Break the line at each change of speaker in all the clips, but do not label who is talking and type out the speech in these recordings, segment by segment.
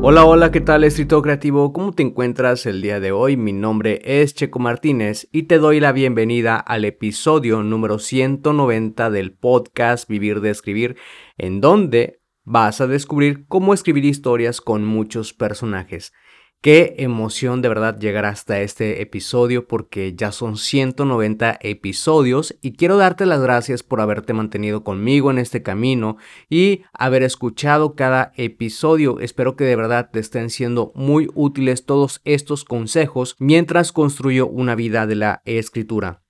Hola, hola, ¿qué tal escritor creativo? ¿Cómo te encuentras el día de hoy? Mi nombre es Checo Martínez y te doy la bienvenida al episodio número 190 del podcast Vivir de Escribir, en donde vas a descubrir cómo escribir historias con muchos personajes. Qué emoción de verdad llegar hasta este episodio porque ya son 190 episodios y quiero darte las gracias por haberte mantenido conmigo en este camino y haber escuchado cada episodio. Espero que de verdad te estén siendo muy útiles todos estos consejos mientras construyo una vida de la escritura.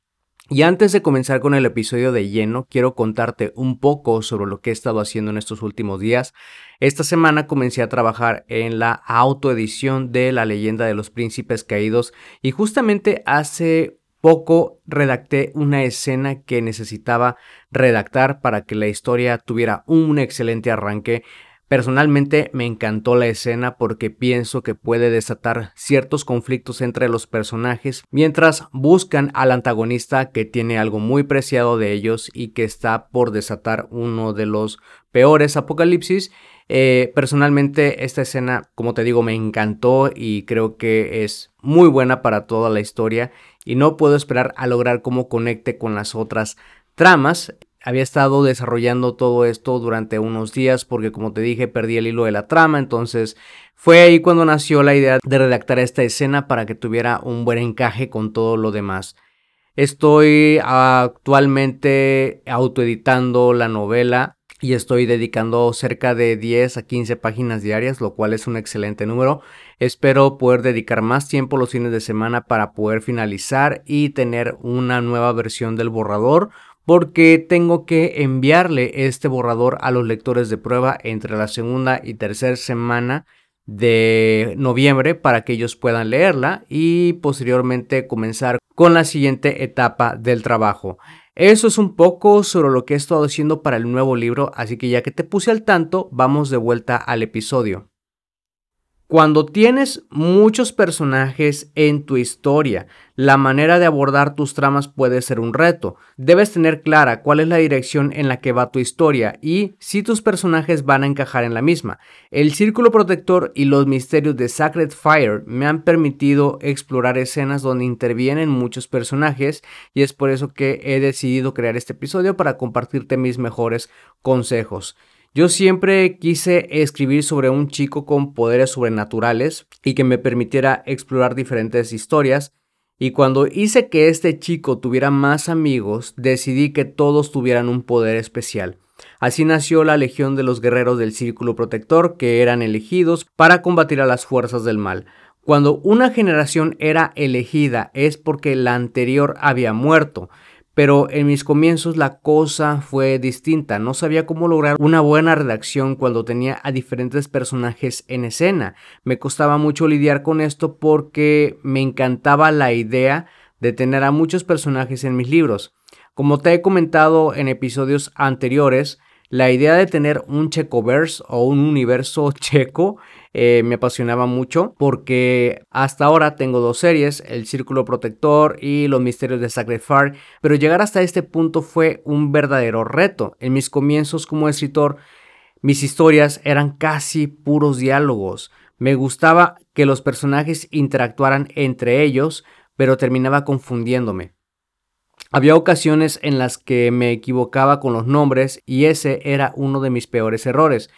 Y antes de comenzar con el episodio de lleno, quiero contarte un poco sobre lo que he estado haciendo en estos últimos días. Esta semana comencé a trabajar en la autoedición de La leyenda de los príncipes caídos y justamente hace poco redacté una escena que necesitaba redactar para que la historia tuviera un excelente arranque Personalmente me encantó la escena porque pienso que puede desatar ciertos conflictos entre los personajes mientras buscan al antagonista que tiene algo muy preciado de ellos y que está por desatar uno de los peores apocalipsis. Eh, personalmente esta escena, como te digo, me encantó y creo que es muy buena para toda la historia y no puedo esperar a lograr cómo conecte con las otras tramas había estado desarrollando todo esto durante unos días porque como te dije perdí el hilo de la trama, entonces fue ahí cuando nació la idea de redactar esta escena para que tuviera un buen encaje con todo lo demás. Estoy actualmente autoeditando la novela y estoy dedicando cerca de 10 a 15 páginas diarias, lo cual es un excelente número. Espero poder dedicar más tiempo los fines de semana para poder finalizar y tener una nueva versión del borrador porque tengo que enviarle este borrador a los lectores de prueba entre la segunda y tercera semana de noviembre para que ellos puedan leerla y posteriormente comenzar con la siguiente etapa del trabajo. Eso es un poco sobre lo que he estado haciendo para el nuevo libro, así que ya que te puse al tanto, vamos de vuelta al episodio. Cuando tienes muchos personajes en tu historia, la manera de abordar tus tramas puede ser un reto. Debes tener clara cuál es la dirección en la que va tu historia y si tus personajes van a encajar en la misma. El círculo protector y los misterios de Sacred Fire me han permitido explorar escenas donde intervienen muchos personajes y es por eso que he decidido crear este episodio para compartirte mis mejores consejos. Yo siempre quise escribir sobre un chico con poderes sobrenaturales y que me permitiera explorar diferentes historias. Y cuando hice que este chico tuviera más amigos, decidí que todos tuvieran un poder especial. Así nació la Legión de los Guerreros del Círculo Protector, que eran elegidos para combatir a las fuerzas del mal. Cuando una generación era elegida es porque la anterior había muerto. Pero en mis comienzos la cosa fue distinta. No sabía cómo lograr una buena redacción cuando tenía a diferentes personajes en escena. Me costaba mucho lidiar con esto porque me encantaba la idea de tener a muchos personajes en mis libros. Como te he comentado en episodios anteriores, la idea de tener un Checoverse o un universo checo eh, me apasionaba mucho porque hasta ahora tengo dos series, El Círculo Protector y Los Misterios de Sacred Fire, pero llegar hasta este punto fue un verdadero reto. En mis comienzos como escritor, mis historias eran casi puros diálogos. Me gustaba que los personajes interactuaran entre ellos, pero terminaba confundiéndome. Había ocasiones en las que me equivocaba con los nombres y ese era uno de mis peores errores.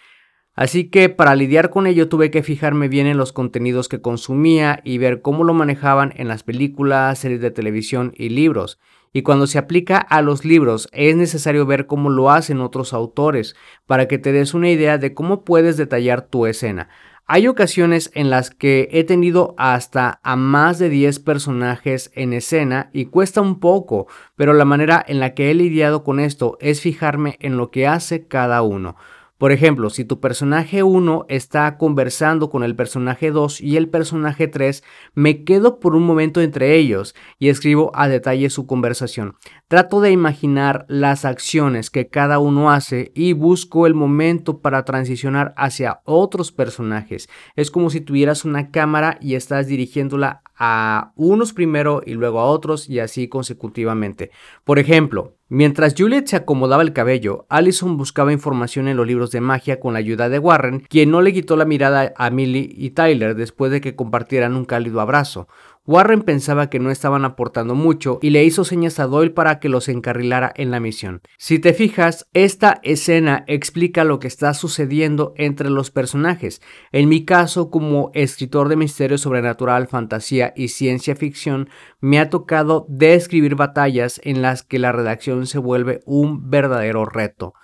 Así que para lidiar con ello tuve que fijarme bien en los contenidos que consumía y ver cómo lo manejaban en las películas, series de televisión y libros. Y cuando se aplica a los libros es necesario ver cómo lo hacen otros autores para que te des una idea de cómo puedes detallar tu escena. Hay ocasiones en las que he tenido hasta a más de 10 personajes en escena y cuesta un poco, pero la manera en la que he lidiado con esto es fijarme en lo que hace cada uno. Por ejemplo, si tu personaje 1 está conversando con el personaje 2 y el personaje 3, me quedo por un momento entre ellos y escribo a detalle su conversación. Trato de imaginar las acciones que cada uno hace y busco el momento para transicionar hacia otros personajes. Es como si tuvieras una cámara y estás dirigiéndola a unos primero y luego a otros y así consecutivamente. Por ejemplo, Mientras Juliet se acomodaba el cabello, Allison buscaba información en los libros de magia con la ayuda de Warren, quien no le quitó la mirada a Millie y Tyler después de que compartieran un cálido abrazo. Warren pensaba que no estaban aportando mucho y le hizo señas a Doyle para que los encarrilara en la misión. Si te fijas, esta escena explica lo que está sucediendo entre los personajes. En mi caso, como escritor de misterio sobrenatural, fantasía y ciencia ficción, me ha tocado describir batallas en las que la redacción se vuelve un verdadero reto.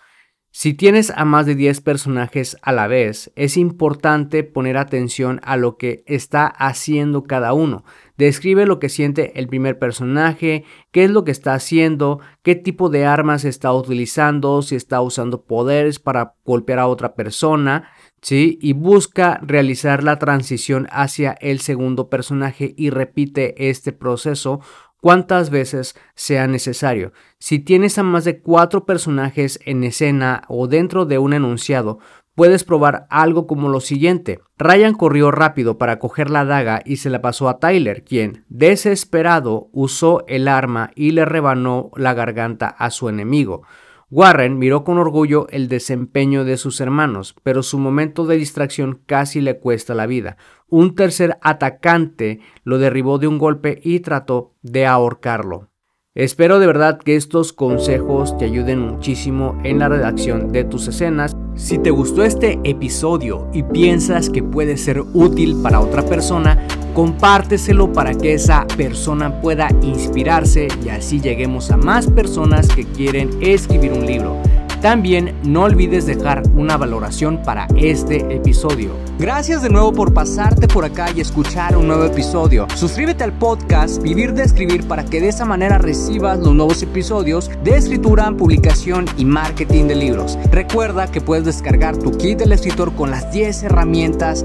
Si tienes a más de 10 personajes a la vez, es importante poner atención a lo que está haciendo cada uno. Describe lo que siente el primer personaje, qué es lo que está haciendo, qué tipo de armas está utilizando, si está usando poderes para golpear a otra persona, ¿sí? Y busca realizar la transición hacia el segundo personaje y repite este proceso cuantas veces sea necesario. Si tienes a más de cuatro personajes en escena o dentro de un enunciado, puedes probar algo como lo siguiente. Ryan corrió rápido para coger la daga y se la pasó a Tyler, quien, desesperado, usó el arma y le rebanó la garganta a su enemigo. Warren miró con orgullo el desempeño de sus hermanos, pero su momento de distracción casi le cuesta la vida. Un tercer atacante lo derribó de un golpe y trató de ahorcarlo. Espero de verdad que estos consejos te ayuden muchísimo en la redacción de tus escenas. Si te gustó este episodio y piensas que puede ser útil para otra persona, compárteselo para que esa persona pueda inspirarse y así lleguemos a más personas que quieren escribir un libro. También no olvides dejar una valoración para este episodio. Gracias de nuevo por pasarte por acá y escuchar un nuevo episodio. Suscríbete al podcast Vivir de Escribir para que de esa manera recibas los nuevos episodios de escritura, publicación y marketing de libros. Recuerda que puedes descargar tu kit del escritor con las 10 herramientas